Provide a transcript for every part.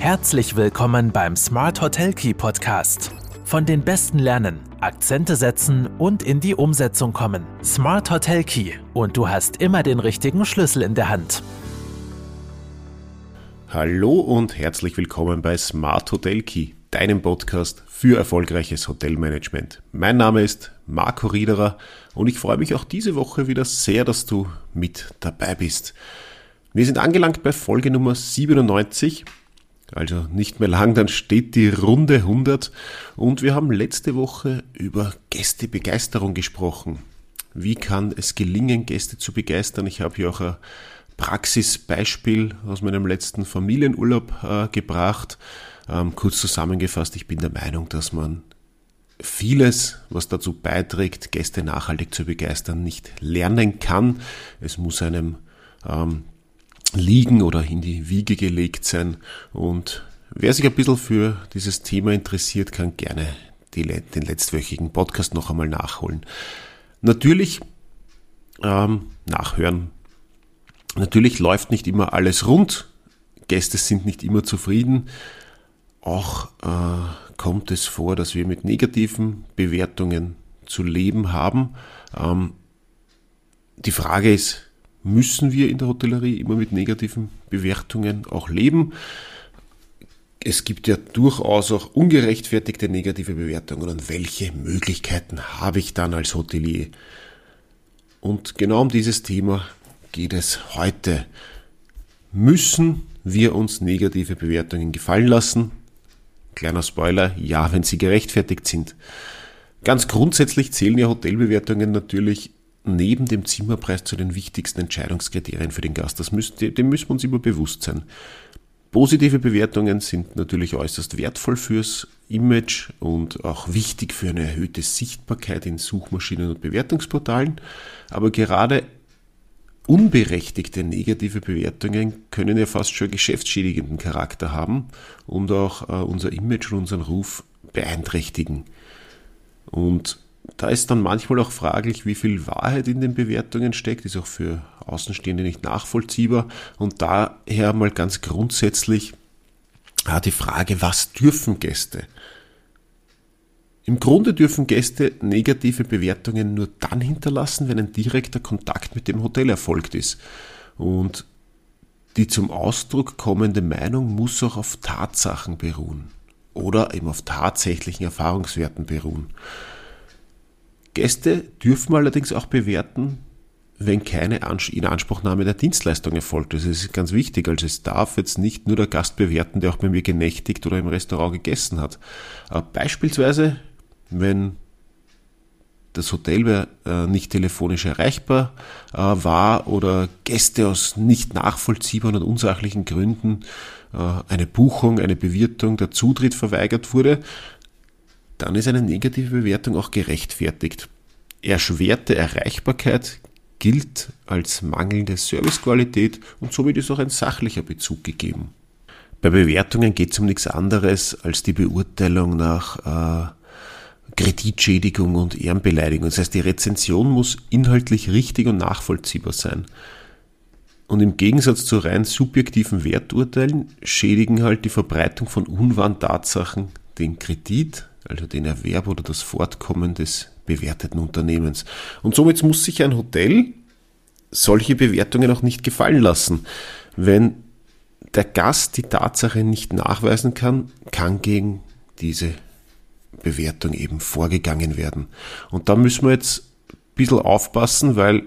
Herzlich willkommen beim Smart Hotel Key Podcast. Von den Besten lernen, Akzente setzen und in die Umsetzung kommen. Smart Hotel Key und du hast immer den richtigen Schlüssel in der Hand. Hallo und herzlich willkommen bei Smart Hotel Key, deinem Podcast für erfolgreiches Hotelmanagement. Mein Name ist Marco Riederer und ich freue mich auch diese Woche wieder sehr, dass du mit dabei bist. Wir sind angelangt bei Folge Nummer 97, also nicht mehr lang, dann steht die Runde 100 und wir haben letzte Woche über Gästebegeisterung gesprochen. Wie kann es gelingen, Gäste zu begeistern? Ich habe hier auch ein Praxisbeispiel aus meinem letzten Familienurlaub äh, gebracht. Ähm, kurz zusammengefasst, ich bin der Meinung, dass man vieles, was dazu beiträgt, Gäste nachhaltig zu begeistern, nicht lernen kann. Es muss einem ähm, liegen oder in die Wiege gelegt sein. Und wer sich ein bisschen für dieses Thema interessiert, kann gerne die, den letztwöchigen Podcast noch einmal nachholen. Natürlich ähm, nachhören. Natürlich läuft nicht immer alles rund. Gäste sind nicht immer zufrieden. Auch äh, kommt es vor, dass wir mit negativen Bewertungen zu leben haben. Ähm, die Frage ist, müssen wir in der Hotellerie immer mit negativen Bewertungen auch leben. Es gibt ja durchaus auch ungerechtfertigte negative Bewertungen und welche Möglichkeiten habe ich dann als Hotelier? Und genau um dieses Thema geht es heute. Müssen wir uns negative Bewertungen gefallen lassen? Kleiner Spoiler, ja, wenn sie gerechtfertigt sind. Ganz grundsätzlich zählen ja Hotelbewertungen natürlich neben dem Zimmerpreis zu den wichtigsten Entscheidungskriterien für den Gast. Das müssen, dem müssen wir uns immer bewusst sein. Positive Bewertungen sind natürlich äußerst wertvoll fürs Image und auch wichtig für eine erhöhte Sichtbarkeit in Suchmaschinen und Bewertungsportalen. Aber gerade unberechtigte negative Bewertungen können ja fast schon geschäftsschädigenden Charakter haben und auch äh, unser Image und unseren Ruf beeinträchtigen. Und da ist dann manchmal auch fraglich, wie viel Wahrheit in den Bewertungen steckt, ist auch für Außenstehende nicht nachvollziehbar. Und daher mal ganz grundsätzlich die Frage, was dürfen Gäste? Im Grunde dürfen Gäste negative Bewertungen nur dann hinterlassen, wenn ein direkter Kontakt mit dem Hotel erfolgt ist. Und die zum Ausdruck kommende Meinung muss auch auf Tatsachen beruhen oder eben auf tatsächlichen Erfahrungswerten beruhen. Gäste dürfen allerdings auch bewerten, wenn keine Inanspruchnahme der Dienstleistung erfolgt. Das ist ganz wichtig. Also es darf jetzt nicht nur der Gast bewerten, der auch bei mir genächtigt oder im Restaurant gegessen hat. Aber beispielsweise, wenn das Hotel äh, nicht telefonisch erreichbar äh, war oder Gäste aus nicht nachvollziehbaren und unsachlichen Gründen äh, eine Buchung, eine Bewirtung, der Zutritt verweigert wurde, dann ist eine negative Bewertung auch gerechtfertigt. Erschwerte Erreichbarkeit gilt als mangelnde Servicequalität und somit ist auch ein sachlicher Bezug gegeben. Bei Bewertungen geht es um nichts anderes als die Beurteilung nach äh, Kreditschädigung und Ehrenbeleidigung. Das heißt, die Rezension muss inhaltlich richtig und nachvollziehbar sein. Und im Gegensatz zu rein subjektiven Werturteilen schädigen halt die Verbreitung von unwahren Tatsachen den Kredit, also den Erwerb oder das Fortkommen des bewerteten Unternehmens. Und somit muss sich ein Hotel solche Bewertungen auch nicht gefallen lassen. Wenn der Gast die Tatsache nicht nachweisen kann, kann gegen diese Bewertung eben vorgegangen werden. Und da müssen wir jetzt ein bisschen aufpassen, weil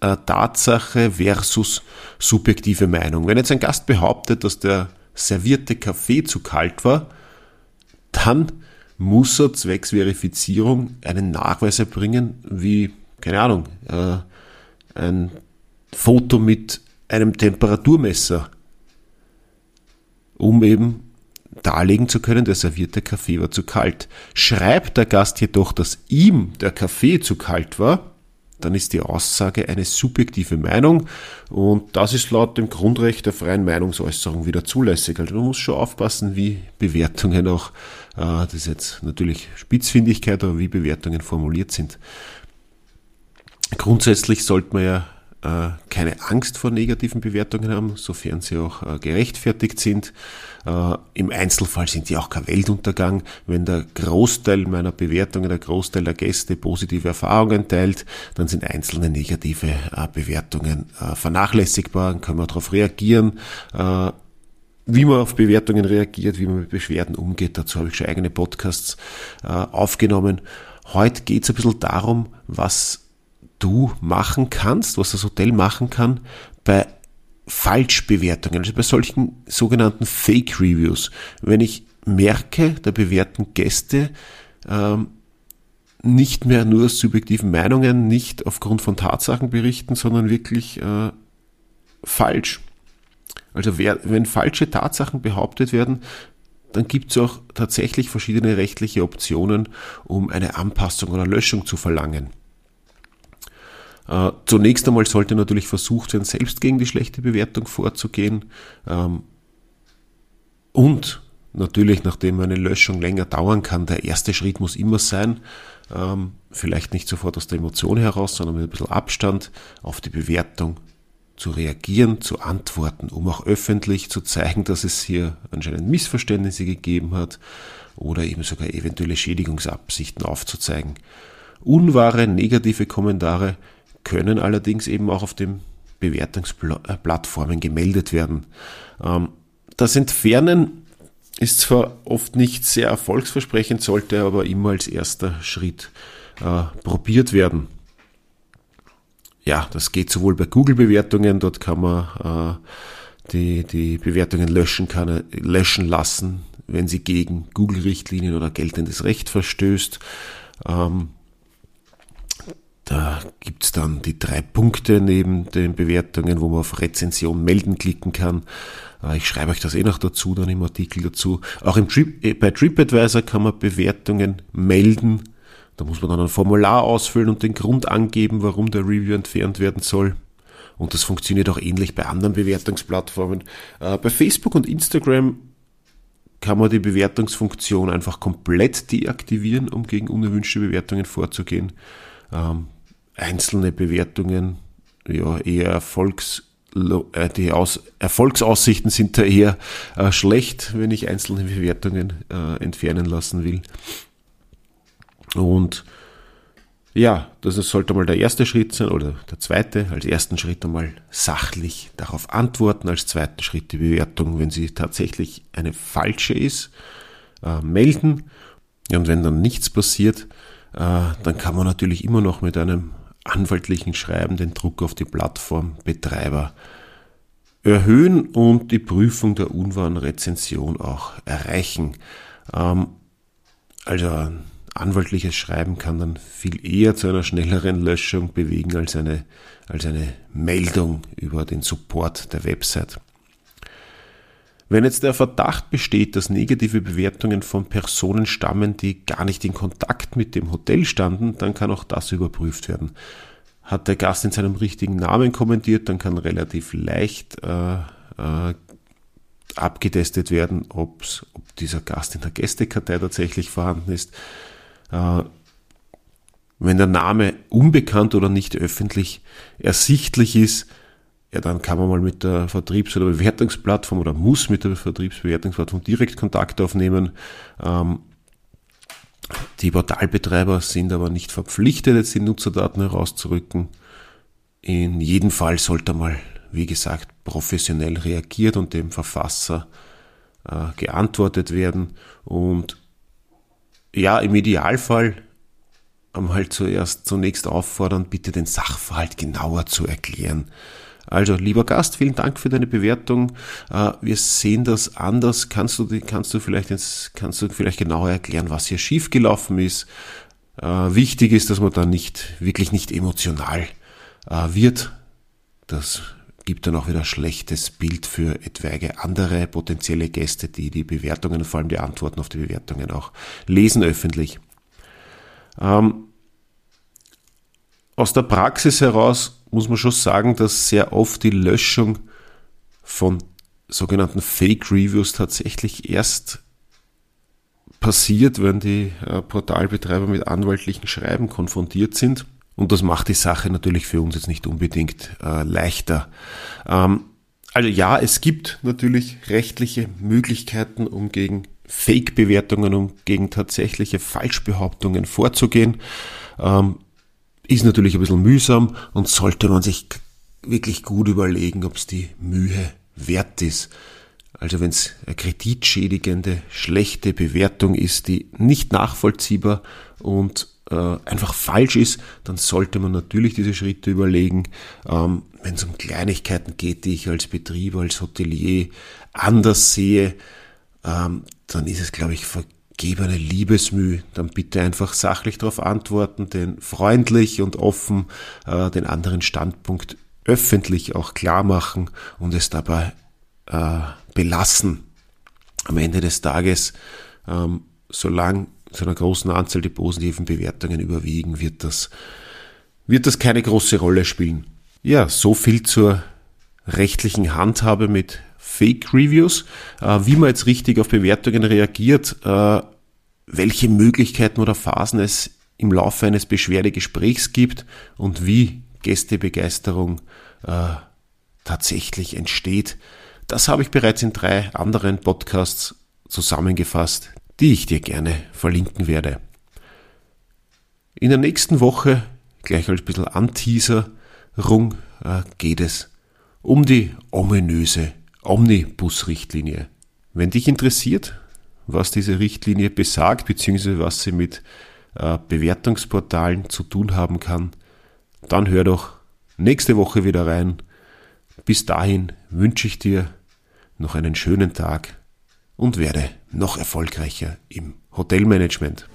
äh, Tatsache versus subjektive Meinung. Wenn jetzt ein Gast behauptet, dass der servierte Kaffee zu kalt war, dann muss er zwecks Verifizierung einen Nachweis erbringen, wie, keine Ahnung, äh, ein Foto mit einem Temperaturmesser, um eben darlegen zu können, der servierte Kaffee war zu kalt. Schreibt der Gast jedoch, dass ihm der Kaffee zu kalt war, dann ist die Aussage eine subjektive Meinung und das ist laut dem Grundrecht der freien Meinungsäußerung wieder zulässig. Also man muss schon aufpassen, wie Bewertungen auch, äh, das ist jetzt natürlich Spitzfindigkeit, aber wie Bewertungen formuliert sind. Grundsätzlich sollte man ja keine Angst vor negativen Bewertungen haben, sofern sie auch äh, gerechtfertigt sind. Äh, Im Einzelfall sind die auch kein Weltuntergang. Wenn der Großteil meiner Bewertungen, der Großteil der Gäste positive Erfahrungen teilt, dann sind einzelne negative äh, Bewertungen äh, vernachlässigbar, dann können wir darauf reagieren. Äh, wie man auf Bewertungen reagiert, wie man mit Beschwerden umgeht, dazu habe ich schon eigene Podcasts aufgenommen. Heute geht es ein bisschen darum, was du machen kannst, was das Hotel machen kann bei Falschbewertungen, also bei solchen sogenannten Fake Reviews. Wenn ich merke, da bewerten Gäste ähm, nicht mehr nur subjektiven Meinungen, nicht aufgrund von Tatsachen berichten, sondern wirklich äh, falsch. Also wer, wenn falsche Tatsachen behauptet werden, dann gibt es auch tatsächlich verschiedene rechtliche Optionen, um eine Anpassung oder Löschung zu verlangen. Äh, zunächst einmal sollte natürlich versucht werden, selbst gegen die schlechte Bewertung vorzugehen. Ähm, und natürlich, nachdem eine Löschung länger dauern kann, der erste Schritt muss immer sein, ähm, vielleicht nicht sofort aus der Emotion heraus, sondern mit ein bisschen Abstand auf die Bewertung zu reagieren, zu antworten, um auch öffentlich zu zeigen, dass es hier anscheinend Missverständnisse gegeben hat oder eben sogar eventuelle Schädigungsabsichten aufzuzeigen. Unwahre negative Kommentare können allerdings eben auch auf den Bewertungsplattformen gemeldet werden. Ähm, das Entfernen ist zwar oft nicht sehr erfolgsversprechend, sollte aber immer als erster Schritt äh, probiert werden. Ja, das geht sowohl bei Google-Bewertungen, dort kann man äh, die, die Bewertungen löschen, kann, löschen lassen, wenn sie gegen Google-Richtlinien oder geltendes Recht verstößt. Ähm, da gibt's dann die drei Punkte neben den Bewertungen, wo man auf Rezension melden klicken kann. Äh, ich schreibe euch das eh noch dazu, dann im Artikel dazu. Auch im Trip, äh, bei TripAdvisor kann man Bewertungen melden. Da muss man dann ein Formular ausfüllen und den Grund angeben, warum der Review entfernt werden soll. Und das funktioniert auch ähnlich bei anderen Bewertungsplattformen. Äh, bei Facebook und Instagram kann man die Bewertungsfunktion einfach komplett deaktivieren, um gegen unerwünschte Bewertungen vorzugehen. Ähm, einzelne Bewertungen, ja, eher Erfolgs, äh, die Aus, Erfolgsaussichten sind da eher äh, schlecht, wenn ich einzelne Bewertungen äh, entfernen lassen will. Und ja, das sollte mal der erste Schritt sein oder der zweite. Als ersten Schritt einmal sachlich darauf antworten. Als zweiten Schritt die Bewertung, wenn sie tatsächlich eine falsche ist, äh, melden. Und wenn dann nichts passiert, äh, dann kann man natürlich immer noch mit einem anwaltlichen Schreiben den Druck auf die Plattformbetreiber erhöhen und die Prüfung der unwahren Rezension auch erreichen. Ähm, also ein anwaltliches Schreiben kann dann viel eher zu einer schnelleren Löschung bewegen als eine, als eine Meldung über den Support der Website. Wenn jetzt der Verdacht besteht, dass negative Bewertungen von Personen stammen, die gar nicht in Kontakt mit dem Hotel standen, dann kann auch das überprüft werden. Hat der Gast in seinem richtigen Namen kommentiert, dann kann relativ leicht äh, äh, abgetestet werden, ob dieser Gast in der Gästekartei tatsächlich vorhanden ist. Äh, wenn der Name unbekannt oder nicht öffentlich ersichtlich ist, ja, dann kann man mal mit der Vertriebs- oder Bewertungsplattform oder muss mit der Vertriebsbewertungsplattform direkt Kontakt aufnehmen. Ähm, die Portalbetreiber sind aber nicht verpflichtet, jetzt die Nutzerdaten herauszurücken. In jedem Fall sollte mal, wie gesagt, professionell reagiert und dem Verfasser äh, geantwortet werden. Und ja, im Idealfall einmal zuerst zunächst auffordern, bitte den Sachverhalt genauer zu erklären. Also, lieber Gast, vielen Dank für deine Bewertung. Äh, wir sehen das anders. Kannst du, kannst du vielleicht kannst du vielleicht genauer erklären, was hier schiefgelaufen ist? Äh, wichtig ist, dass man da nicht, wirklich nicht emotional äh, wird. Das gibt dann auch wieder ein schlechtes Bild für etwaige andere potenzielle Gäste, die die Bewertungen, vor allem die Antworten auf die Bewertungen auch lesen öffentlich. Ähm, aus der Praxis heraus muss man schon sagen, dass sehr oft die Löschung von sogenannten Fake Reviews tatsächlich erst passiert, wenn die äh, Portalbetreiber mit anwaltlichen Schreiben konfrontiert sind. Und das macht die Sache natürlich für uns jetzt nicht unbedingt äh, leichter. Ähm, also ja, es gibt natürlich rechtliche Möglichkeiten, um gegen Fake-Bewertungen, um gegen tatsächliche Falschbehauptungen vorzugehen. Ähm, ist natürlich ein bisschen mühsam und sollte man sich wirklich gut überlegen, ob es die Mühe wert ist. Also wenn es eine kreditschädigende, schlechte Bewertung ist, die nicht nachvollziehbar und äh, einfach falsch ist, dann sollte man natürlich diese Schritte überlegen. Ähm, wenn es um Kleinigkeiten geht, die ich als Betrieb, als Hotelier anders sehe, ähm, dann ist es, glaube ich, vergebene Liebesmüh. Dann bitte einfach sachlich darauf antworten, den freundlich und offen äh, den anderen Standpunkt öffentlich auch klar machen und es dabei äh, belassen. Am Ende des Tages, ähm, solange zu einer großen Anzahl die positiven Bewertungen überwiegen, wird das, wird das keine große Rolle spielen. Ja, so viel zur rechtlichen Handhabe mit Fake Reviews, äh, wie man jetzt richtig auf Bewertungen reagiert, äh, welche Möglichkeiten oder Phasen es im Laufe eines Beschwerdegesprächs gibt und wie Gästebegeisterung äh, tatsächlich entsteht. Das habe ich bereits in drei anderen Podcasts zusammengefasst, die ich dir gerne verlinken werde. In der nächsten Woche, gleich als ein bisschen Anteaserung, geht es um die ominöse Omnibus-Richtlinie. Wenn dich interessiert, was diese Richtlinie besagt, beziehungsweise was sie mit äh, Bewertungsportalen zu tun haben kann, dann hör doch nächste Woche wieder rein. Bis dahin wünsche ich dir noch einen schönen Tag und werde noch erfolgreicher im Hotelmanagement.